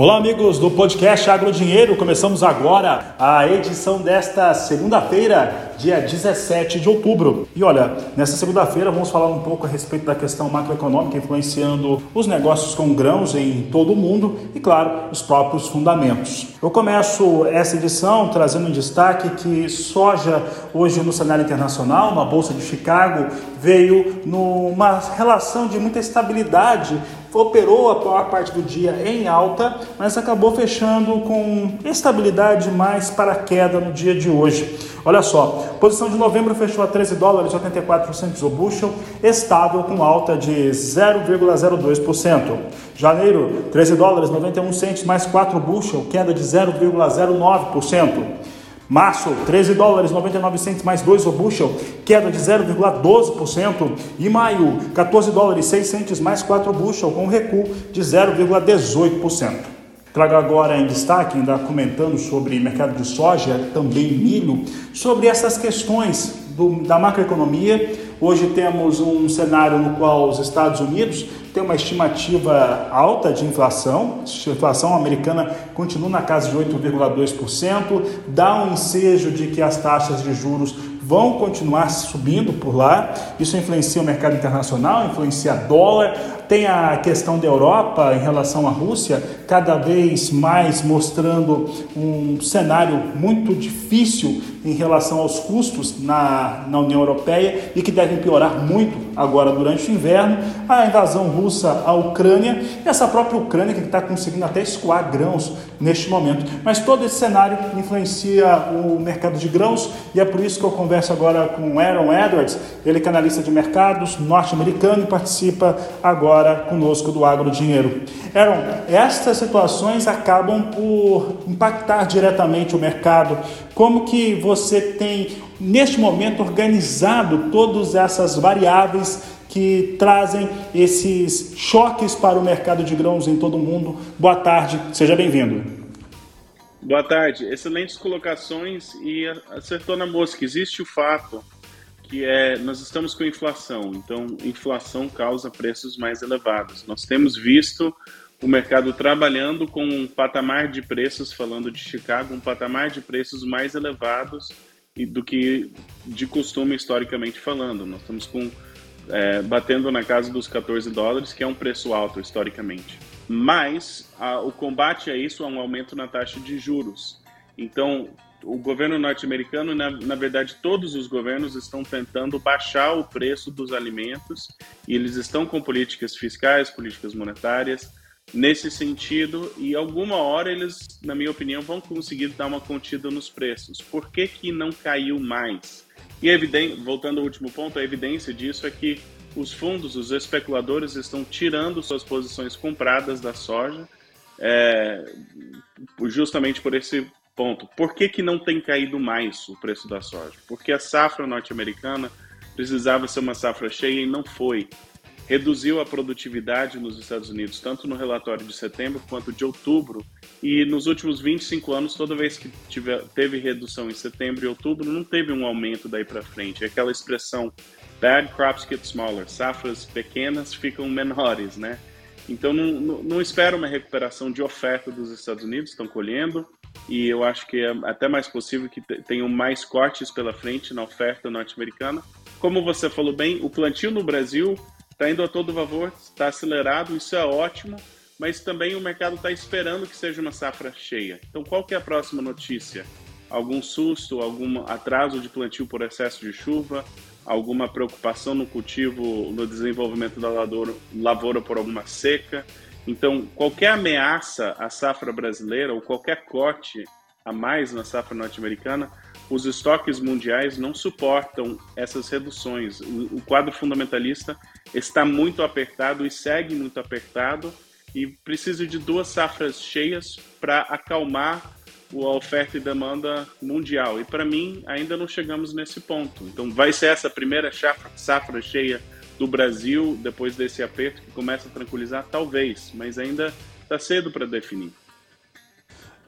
Olá, amigos do podcast Agro Dinheiro. Começamos agora a edição desta segunda-feira, dia 17 de outubro. E olha, nessa segunda-feira vamos falar um pouco a respeito da questão macroeconômica influenciando os negócios com grãos em todo o mundo e, claro, os próprios fundamentos. Eu começo essa edição trazendo em destaque que soja, hoje no cenário internacional, na Bolsa de Chicago, veio numa relação de muita estabilidade operou a maior parte do dia em alta, mas acabou fechando com estabilidade mais para queda no dia de hoje. Olha só, posição de novembro fechou a 13 dólares 84 centos o bushel, estável com alta de 0,02%. Janeiro, 13 dólares 91 centos mais 4 bushel, queda de 0,09%. Março, 13 dólares 99 centos mais 2 o bushel, queda de 0,12%. E maio, 14 dólares 6 centos mais 4 bushel, com recuo de 0,18%. Trago agora em destaque, ainda comentando sobre mercado de soja, também milho, sobre essas questões do, da macroeconomia. Hoje temos um cenário no qual os Estados Unidos tem uma estimativa alta de inflação, a inflação americana continua na casa de 8,2%, dá um ensejo de que as taxas de juros vão continuar subindo por lá. Isso influencia o mercado internacional, influencia dólar. Tem a questão da Europa em relação à Rússia, cada vez mais mostrando um cenário muito difícil em relação aos custos na, na União Europeia e que devem piorar muito agora durante o inverno. A invasão russa à Ucrânia e essa própria Ucrânia que está conseguindo até escoar grãos neste momento. Mas todo esse cenário influencia o mercado de grãos e é por isso que eu converso agora com Aaron Edwards, ele é analista de mercados norte-americano e participa agora conosco do Agro Dinheiro. Aaron, estas situações acabam por impactar diretamente o mercado. Como que você tem neste momento organizado todas essas variáveis que trazem esses choques para o mercado de grãos em todo o mundo. Boa tarde, seja bem-vindo. Boa tarde, excelentes colocações e acertou na mosca. Existe o fato que é nós estamos com inflação, então inflação causa preços mais elevados. Nós temos visto o mercado trabalhando com um patamar de preços, falando de Chicago, um patamar de preços mais elevados do que de costume historicamente falando. Nós estamos com é, batendo na casa dos 14 dólares, que é um preço alto historicamente. Mas a, o combate a isso é um aumento na taxa de juros. Então, o governo norte-americano, na, na, verdade, todos os governos estão tentando baixar o preço dos alimentos e eles estão com políticas fiscais, políticas monetárias nesse sentido e alguma hora eles, na minha opinião, vão conseguir dar uma contida nos preços. Por que, que não caiu mais? E evidente, voltando ao último ponto, a evidência disso é que os fundos, os especuladores estão tirando suas posições compradas da soja, é, justamente por esse ponto. Por que, que não tem caído mais o preço da soja? Porque a safra norte-americana precisava ser uma safra cheia e não foi reduziu a produtividade nos Estados Unidos, tanto no relatório de setembro quanto de outubro. E nos últimos 25 anos, toda vez que teve redução em setembro e outubro, não teve um aumento daí para frente. É aquela expressão bad crops get smaller, safras pequenas ficam menores, né? Então não, não, não espero uma recuperação de oferta dos Estados Unidos, estão colhendo, e eu acho que é até mais possível que tenham mais cortes pela frente na oferta norte-americana. Como você falou bem, o plantio no Brasil está indo a todo vapor, está acelerado, isso é ótimo, mas também o mercado está esperando que seja uma safra cheia. Então, qual que é a próxima notícia? Algum susto, algum atraso de plantio por excesso de chuva, alguma preocupação no cultivo, no desenvolvimento da lavoura, lavoura por alguma seca? Então, qualquer ameaça à safra brasileira ou qualquer corte a mais na safra norte-americana os estoques mundiais não suportam essas reduções. O, quadro fundamentalista está muito apertado e segue muito apertado e precisa de duas safras cheias para acalmar a oferta e demanda mundial. E para mim, ainda não chegamos nesse ponto. Então, vai ser essa primeira safra, safra cheia do Brasil depois desse aperto que começa a tranquilizar? Talvez, mas ainda está cedo para definir.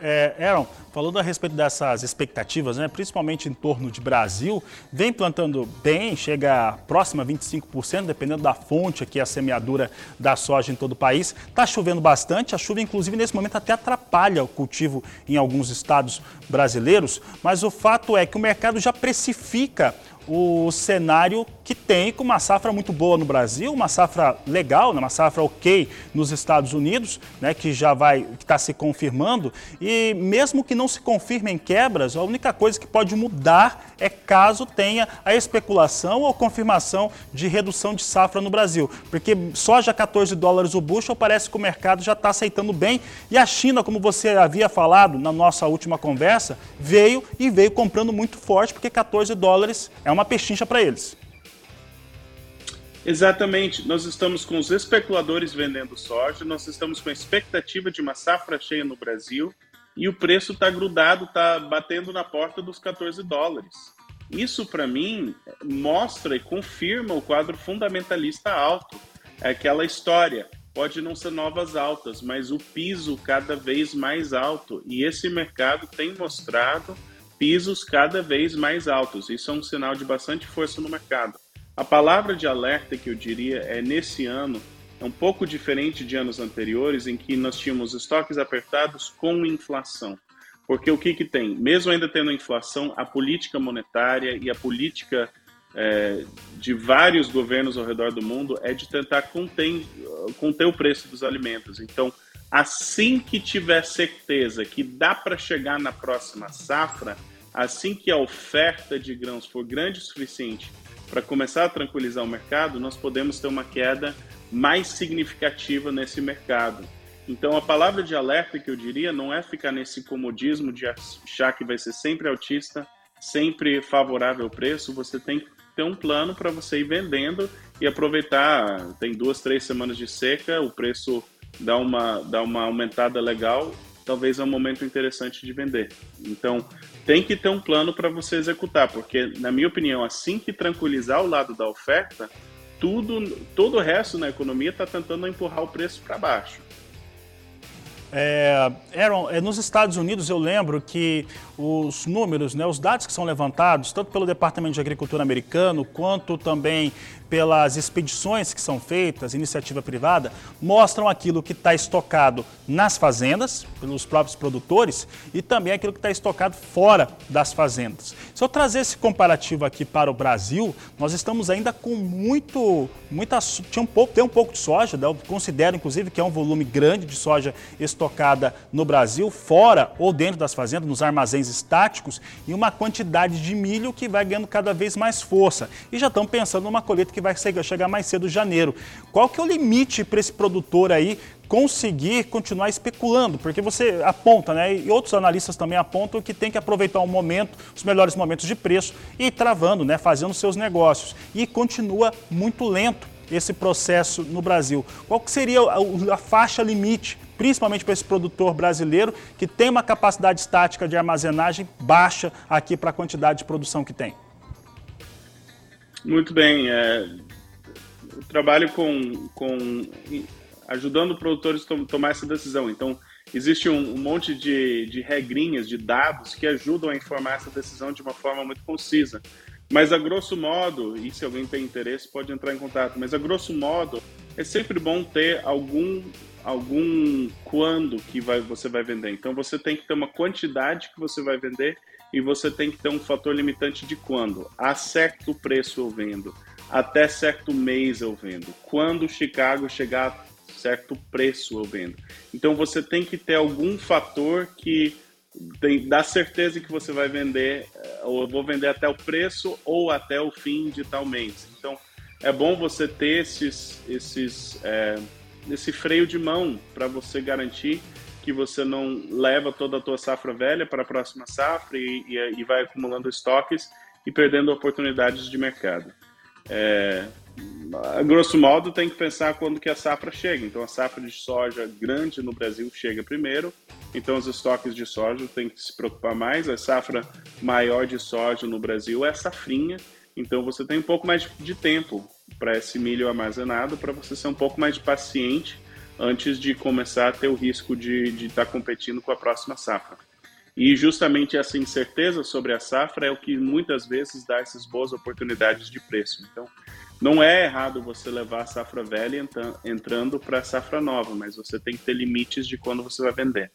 É, Aaron, falando a respeito dessas expectativas, né, principalmente em torno de Brasil, vem plantando bem, chega próxima a 25%, dependendo da fonte aqui, a semeadura da soja em todo o país. Está chovendo bastante, a chuva, inclusive, nesse momento até atrapalha o cultivo em alguns estados brasileiros, mas o fato é que o mercado já precifica o cenário que tem com uma safra muito boa no Brasil, uma safra legal, né, uma safra ok nos Estados Unidos, né, que já vai, que está se confirmando. E mesmo que não se confirmem quebras, a única coisa que pode mudar é caso tenha a especulação ou confirmação de redução de safra no Brasil. Porque soja 14 dólares o bushel parece que o mercado já está aceitando bem. E a China, como você havia falado na nossa última conversa, veio e veio comprando muito forte, porque 14 dólares é uma pechincha para eles. Exatamente. Nós estamos com os especuladores vendendo soja, nós estamos com a expectativa de uma safra cheia no Brasil e o preço está grudado, está batendo na porta dos 14 dólares. Isso, para mim, mostra e confirma o quadro fundamentalista alto. É aquela história. Pode não ser novas altas, mas o piso cada vez mais alto. E esse mercado tem mostrado pisos cada vez mais altos. Isso é um sinal de bastante força no mercado. A palavra de alerta que eu diria é nesse ano é um pouco diferente de anos anteriores em que nós tínhamos estoques apertados com inflação. Porque o que, que tem? Mesmo ainda tendo inflação, a política monetária e a política é, de vários governos ao redor do mundo é de tentar conter, conter o preço dos alimentos. Então, assim que tiver certeza que dá para chegar na próxima safra, assim que a oferta de grãos for grande o suficiente para começar a tranquilizar o mercado, nós podemos ter uma queda mais significativa nesse mercado. Então, a palavra de alerta que eu diria não é ficar nesse comodismo de achar que vai ser sempre altista, sempre favorável ao preço. Você tem que ter um plano para você ir vendendo e aproveitar. Tem duas, três semanas de seca, o preço dá uma, dá uma aumentada legal talvez é um momento interessante de vender. Então, tem que ter um plano para você executar, porque, na minha opinião, assim que tranquilizar o lado da oferta, tudo, todo o resto na economia está tentando empurrar o preço para baixo. É, Aaron, é, nos Estados Unidos eu lembro que os números, né, os dados que são levantados, tanto pelo Departamento de Agricultura americano, quanto também pelas expedições que são feitas, iniciativa privada, mostram aquilo que está estocado nas fazendas, pelos próprios produtores, e também aquilo que está estocado fora das fazendas. Se eu trazer esse comparativo aqui para o Brasil, nós estamos ainda com muito, muita, tinha um pouco, tem um pouco de soja, né? eu considero inclusive que é um volume grande de soja estocada no Brasil, fora ou dentro das fazendas, nos armazéns estáticos, e uma quantidade de milho que vai ganhando cada vez mais força. E já estão pensando numa colheita que vai chegar mais cedo janeiro. Qual que é o limite para esse produtor aí conseguir continuar especulando? Porque você aponta, né, e outros analistas também apontam que tem que aproveitar o momento, os melhores momentos de preço e ir travando, né, fazendo seus negócios. E continua muito lento esse processo no Brasil. Qual que seria a, faixa limite principalmente para esse produtor brasileiro que tem uma capacidade estática de armazenagem baixa aqui para a quantidade de produção que tem? Muito bem. É, eu trabalho com, com ajudando produtores a tomar essa decisão. Então, existe um, um, monte de, de regrinhas, de dados que ajudam a informar essa decisão de uma forma muito concisa. Mas, a grosso modo, e se alguém tem interesse, pode entrar em contato, mas, a grosso modo, é sempre bom ter algum algum quando que vai, você vai vender. Então, você tem que ter uma quantidade que você vai vender e você tem que ter um fator limitante de quando. A certo preço eu vendo, até certo mês eu vendo. Quando Chicago chegar a certo preço eu vendo. Então você tem que ter algum fator que tem, dá certeza que você vai vender, eh, ou eu vou vender até o preço ou até o fim de tal mês. Então é bom você ter esses, esses, é, esse freio de mão para você garantir que você não leva toda a tua safra velha para a próxima safra e, e, e vai acumulando estoques e perdendo oportunidades de mercado. É, a grosso modo, tem que pensar quando que a safra chega. Então, a safra de soja grande no Brasil chega primeiro, então os estoques de soja tem que se preocupar mais. A safra maior de soja no Brasil é a safrinha, então você tem um pouco mais de tempo para esse milho armazenado, para você ser um pouco mais paciente antes de começar a ter o risco de estar tá competindo com a próxima safra. E justamente essa incerteza sobre a safra é o que muitas vezes dá essas boas oportunidades de preço. Então, não é errado você levar a safra velha entrando para a safra nova, mas você tem que ter limites de quando você vai vender.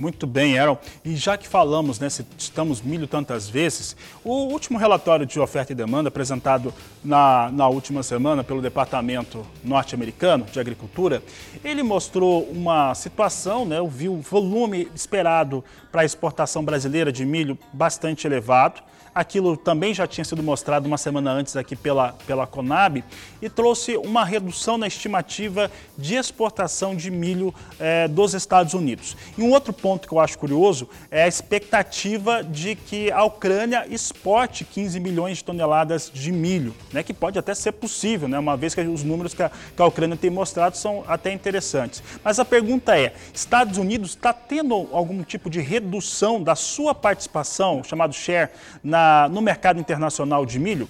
Muito bem, Aaron. E já que falamos, né, citamos milho tantas vezes, o último relatório de oferta e demanda apresentado na, na última semana pelo Departamento Norte-Americano de Agricultura, ele mostrou uma situação, né, viu o volume esperado para a exportação brasileira de milho bastante elevado. Aquilo também já tinha sido mostrado uma semana antes aqui pela, pela Conab e trouxe uma redução na estimativa de exportação de milho eh, dos Estados Unidos. E um outro ponto que eu acho curioso é a expectativa de que a Ucrânia exporte 15 milhões de toneladas de milho, né, que pode até ser possível, né, uma vez que os números que a, que a Ucrânia tem mostrado são até interessantes. Mas a pergunta é: Estados Unidos está tendo algum tipo de redução da sua participação, chamado share, na, no mercado internacional de milho?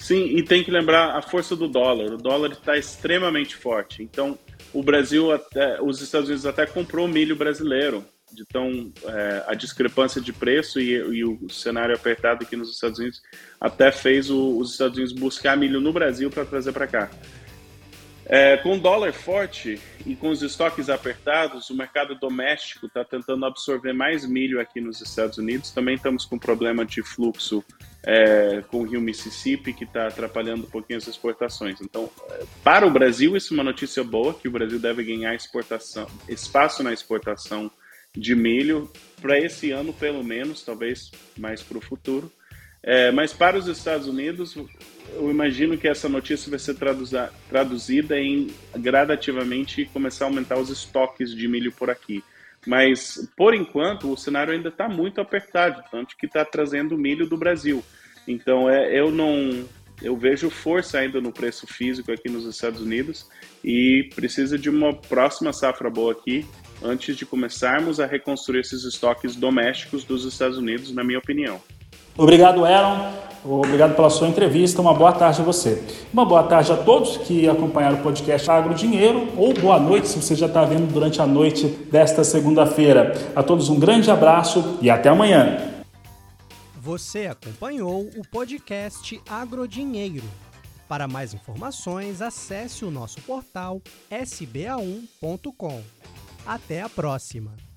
Sim, e tem que lembrar a força do dólar. O dólar está extremamente forte. Então, o Brasil, até, os Estados Unidos até comprou milho brasileiro. Então, é, a discrepância de preço e, e, o cenário apertado aqui nos Estados Unidos até fez o, os Estados Unidos buscar milho no Brasil para trazer para cá. É, com o dólar forte e com os estoques apertados, o mercado doméstico está tentando absorver mais milho aqui nos Estados Unidos. Também estamos com problema de fluxo é, com o rio Mississippi, que está atrapalhando um pouquinho as exportações. Então, é, para o Brasil, isso é uma notícia boa, que o Brasil deve ganhar exportação, espaço na exportação de milho para esse ano, pelo menos, talvez mais para o futuro. É, mas para os Estados Unidos, eu imagino que essa notícia vai ser traduzida em gradativamente começar a aumentar os estoques de milho por aqui. Mas, por enquanto, o cenário ainda está muito apertado, tanto que está trazendo milho do Brasil. Então, é, eu não. Eu vejo força ainda no preço físico aqui nos Estados Unidos e precisa de uma próxima safra boa aqui antes de começarmos a reconstruir esses estoques domésticos dos Estados Unidos, na minha opinião. Obrigado, Aaron. Obrigado pela sua entrevista. Uma boa tarde a você. Uma boa tarde a todos que acompanharam o podcast Agro Dinheiro, ou boa noite se você já está vendo durante a noite desta segunda-feira. A todos um grande abraço e até amanhã. Você acompanhou o podcast Agrodinheiro. Para mais informações, acesse o nosso portal sba1.com. Até a próxima!